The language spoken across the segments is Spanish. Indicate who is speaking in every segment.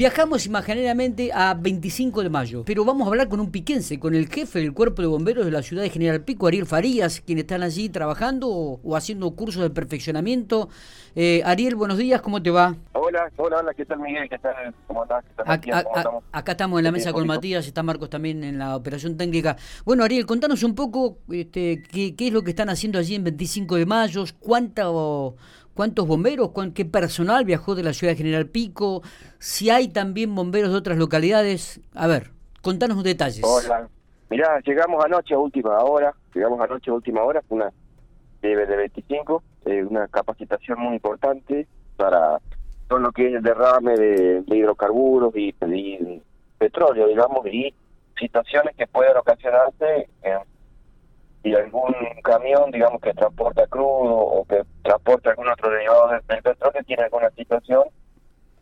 Speaker 1: Viajamos imaginariamente a 25 de mayo, pero vamos a hablar con un piquense, con el jefe del cuerpo de bomberos de la ciudad de General Pico, Ariel Farías, quienes están allí trabajando o, haciendo cursos de perfeccionamiento. Eh, Ariel, buenos días, ¿cómo te va?
Speaker 2: Hola, hola, hola, ¿qué tal Miguel? ¿Qué tal? ¿Cómo estás?
Speaker 1: acá estamos en la mesa con Matías, está Marcos también en la operación técnica. Bueno, Ariel, contanos un poco este, qué, qué es lo que están haciendo allí en 25 de mayo, cuánto cuántos bomberos, qué personal viajó de la ciudad de General Pico, si hay también bomberos de otras localidades. A ver, contanos detalles.
Speaker 2: Hola. Mirá, llegamos anoche a última hora, llegamos anoche a última hora, fue una de, de 25, eh, una capacitación muy importante para todo lo que es el derrame de, hidrocarburos y, y, petróleo, digamos, y situaciones que pueden ocasionarse en y algún camión, digamos, que transporta crudo o que transporta algún otro derivado del, petróleo tiene alguna situación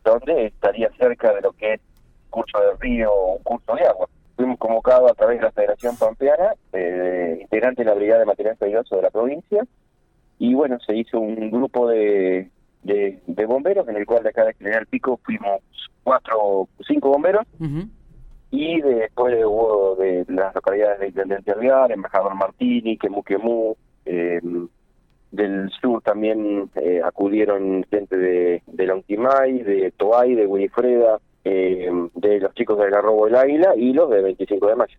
Speaker 2: donde estaría cerca de lo que es curso de río o curso de agua. Fuimos convocados a través de la Federación Pampeana, eh, integrante de la Brigada de Material Peligroso de la provincia, y bueno, se hizo un grupo de, de, bomberos, en el cual de acá de General Pico fuimos cuatro, cinco bomberos, y después hubo de las localidades de Intendente Alvear, Embajador Martini, Quemu eh, del sur también eh, acudieron gente de, de Lonquimay, de Toay, de Winifreda, eh, de los chicos del Garrobo del Águila y los de 25 de mayo,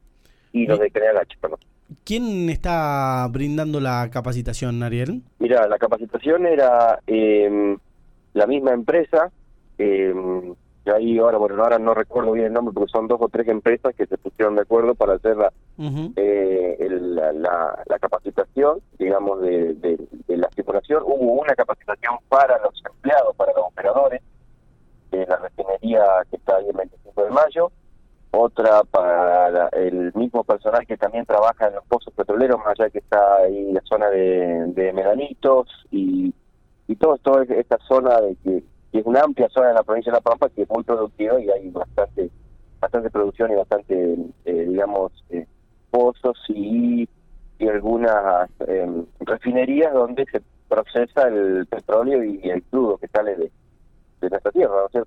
Speaker 2: y los de Creal H, perdón.
Speaker 3: ¿Quién está brindando la capacitación, Ariel?
Speaker 2: Mira, la capacitación era la misma empresa, eh, ahí ahora, bueno, ahora no recuerdo bien el nombre porque son dos o tres empresas que se pusieron de acuerdo para hacer la, eh, la, capacitación, digamos, de, de, la circulación. Hubo una capacitación para los empleados, para los operadores de la refinería que está ahí el 25 de mayo, otra para el mismo personal que también trabaja en los pozos petroleros, más allá que está ahí la zona de, de Medanitos y, y todo, toda esta zona de que y es una amplia zona de la provincia de La Pampa que es muy productiva y hay bastante bastante producción y bastante, eh, digamos, eh, pozos y, y algunas em, refinerías donde se procesa el petróleo y el crudo que sale de, de nuestra tierra, ¿no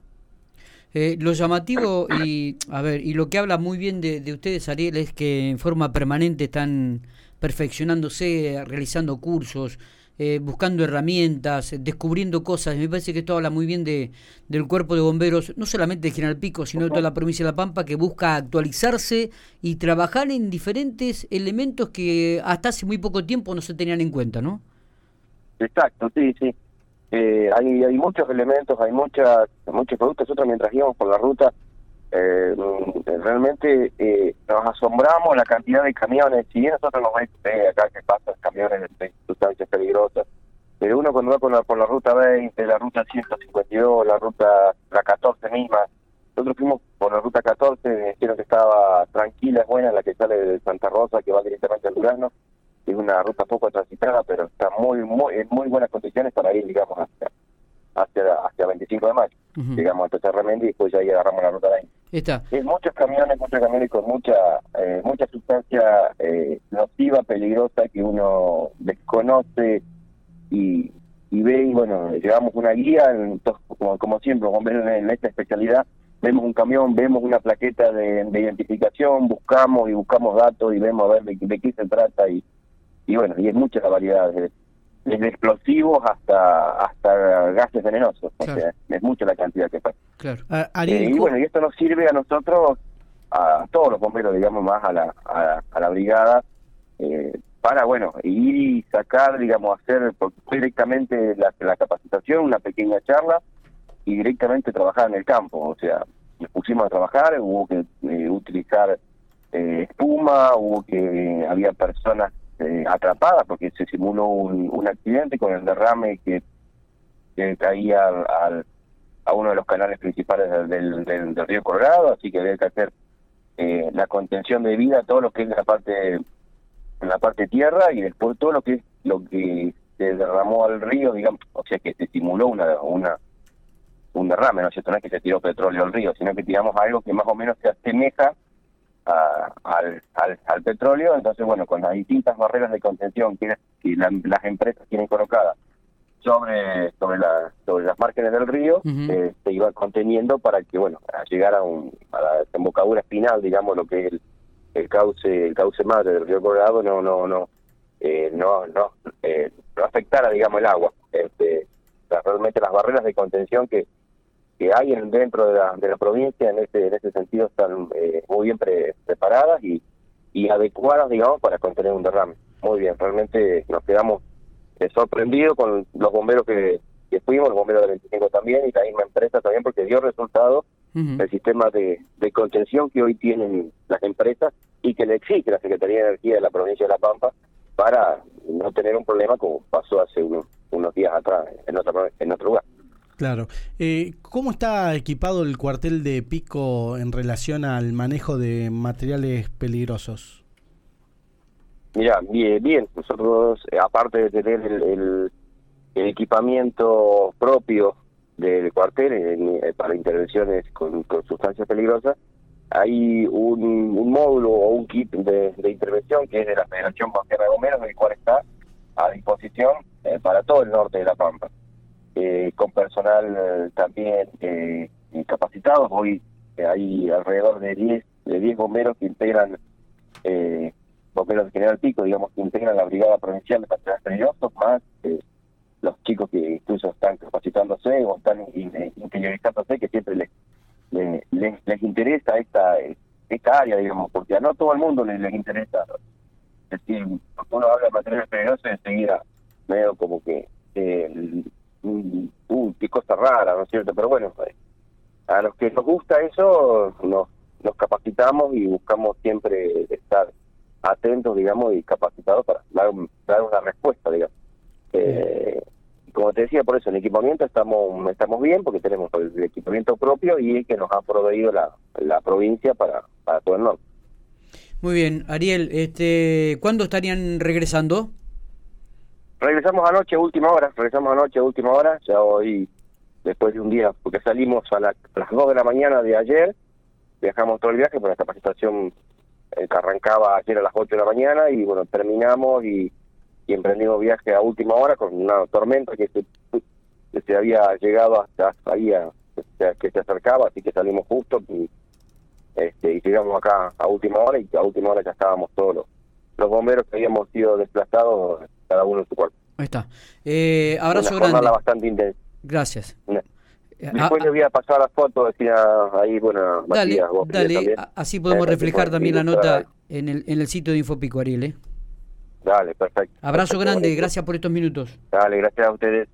Speaker 1: eh, lo llamativo y a ver y lo que habla muy bien de, de ustedes Ariel es que en forma permanente están perfeccionándose realizando cursos eh, buscando herramientas, descubriendo cosas. Me parece que esto habla muy bien de, del cuerpo de bomberos, no solamente de General Pico, sino de toda la provincia de La Pampa, que busca actualizarse y trabajar en diferentes elementos que hasta hace muy poco tiempo no se tenían en cuenta, ¿no?
Speaker 2: Exacto, sí, sí. Eh, hay, hay muchos elementos, hay muchas, muchos productos. Nosotros mientras íbamos por la ruta eh, realmente eh, nos asombramos la cantidad de camiones. Si bien nosotros nos vemos acá que pasan camiones de sustancias peligrosas, pero uno cuando va por la, por la ruta 20, la ruta 152, la ruta la 14 misma, nosotros fuimos por la ruta 14, me dijeron que estaba tranquila, es buena, la que sale de Santa Rosa, que va directamente al Durazno. Es una ruta poco transitada, pero está muy, muy en muy buenas condiciones para ir, digamos, hacia, hacia, hacia 25 de mayo. Llegamos hasta Terremendi y después ya ahí agarramos la ruta 20.
Speaker 1: Está.
Speaker 2: Es muchos camiones, muchos camiones con mucha eh, mucha sustancia eh, nociva, peligrosa que uno desconoce y, y ve y bueno, llevamos una guía, como, como siempre, en esta especialidad, vemos un camión, vemos una plaqueta de, identificación, buscamos y buscamos datos y vemos a ver de, qué se trata y, y bueno, y es mucha la variedad de, desde explosivos hasta hasta gases venenosos. O sea, es mucha la cantidad que pasa.
Speaker 1: Claro.
Speaker 2: Eh, y bueno, y esto nos sirve a nosotros, a todos los bomberos, digamos, más a la, a, la brigada, eh, para, bueno, ir y sacar, digamos, hacer directamente la, la capacitación, una pequeña charla, y directamente trabajar en el campo. O sea, nos pusimos a trabajar, hubo que eh, utilizar espuma, hubo que había personas eh, atrapada porque se simuló un, un, accidente con el derrame que, que caía al, a uno de los canales principales del, del, río Colorado, así que debe que hacer eh, la contención de vida, todo lo que es la parte en la parte tierra y después todo lo que es lo que se derramó al río, digamos, o sea que se simuló una una un derrame, ¿no es cierto? No es que se tiró petróleo al río, sino que tiramos algo que más o menos se asemeja al, al, petróleo. Entonces, bueno, con las distintas barreras de contención que, las empresas tienen colocadas sobre sobre, la, sobre las márgenes del río eh, se iba conteniendo para que bueno a llegar a, un, a la desembocadura espinal digamos lo que es el, el cauce el cauce madre del río Colorado no no no eh, no no, eh, no afectara digamos el agua este realmente las barreras de contención que que hay en, dentro de la, de la provincia en ese en ese sentido están eh, muy bien preparadas y, y adecuadas digamos para contener un derrame muy bien realmente nos quedamos eh, sorprendidos con los bomberos que, que fuimos los bomberos del 25 también y la misma empresa también porque dio resultado el sistema de, de contención que hoy tienen las empresas y que le exige la Secretaría de Energía de la provincia de La Pampa para no tener un problema como pasó hace unos, unos días atrás en, otra, en otro lugar.
Speaker 3: Claro. Eh, ¿Cómo está equipado el cuartel de Pico en relación al manejo de materiales peligrosos?
Speaker 2: Mira, bien, bien. Nosotros, eh, aparte de tener el, el, equipamiento propio del cuartel eh, para intervenciones con, sustancias peligrosas, hay un, módulo o un kit de, intervención que es de la Federación Bosquera de Bomberos, el cual está a disposición eh, para todo el norte de La Pampa. Eh, con personal eh, también eh, capacitados. Hoy hay alrededor de 10 de 10 bomberos que integran, bomberos de General Pico, digamos, que integran la Brigada Provincial de Patrullas Peligrosos, más los chicos que incluso están capacitándose o están interiorizándose, que siempre les, les, les, interesa esta esta área, digamos, porque a no todo el mundo les, les interesa. Es decir, cuando uno habla de materiales peligrosos, enseguida medio como que eh, cosa rara, ¿no es cierto? Pero bueno, eh, a los que nos gusta eso, nos, nos capacitamos y buscamos siempre estar atentos, digamos, y capacitados para dar, una respuesta, digamos. Eh, como te decía, por eso en equipamiento estamos estamos bien porque tenemos el equipamiento propio y el que nos ha proveído la, la provincia para, para todo el norte.
Speaker 1: Muy bien, Ariel, este, ¿cuándo estarían regresando?
Speaker 2: Regresamos anoche, última hora, regresamos anoche, última hora, ya hoy, después de un día, porque salimos a, las 2 de la mañana de ayer, viajamos todo el viaje, por la capacitación eh, que arrancaba ayer a las 8 de la mañana, y bueno, terminamos y, emprendimos viaje a última hora con una tormenta que se, que se había llegado hasta ahí, a, que se acercaba, así que salimos justo y, este, y llegamos acá a última hora, y a última hora ya estábamos todos los, los bomberos que habíamos sido desplazados cada uno en su cuerpo.
Speaker 1: Ahí está. Eh, abrazo Una grande.
Speaker 2: bastante intensa.
Speaker 1: Gracias.
Speaker 2: Eh, después le voy a pasar las fotos, decía ahí, bueno,
Speaker 1: dale, dale así podemos eh, reflejar también la nota en el, en el sitio de Infopico, Ariel. ¿eh?
Speaker 2: Dale, perfecto.
Speaker 1: Abrazo grande, gracias por estos minutos.
Speaker 2: Dale, gracias a ustedes.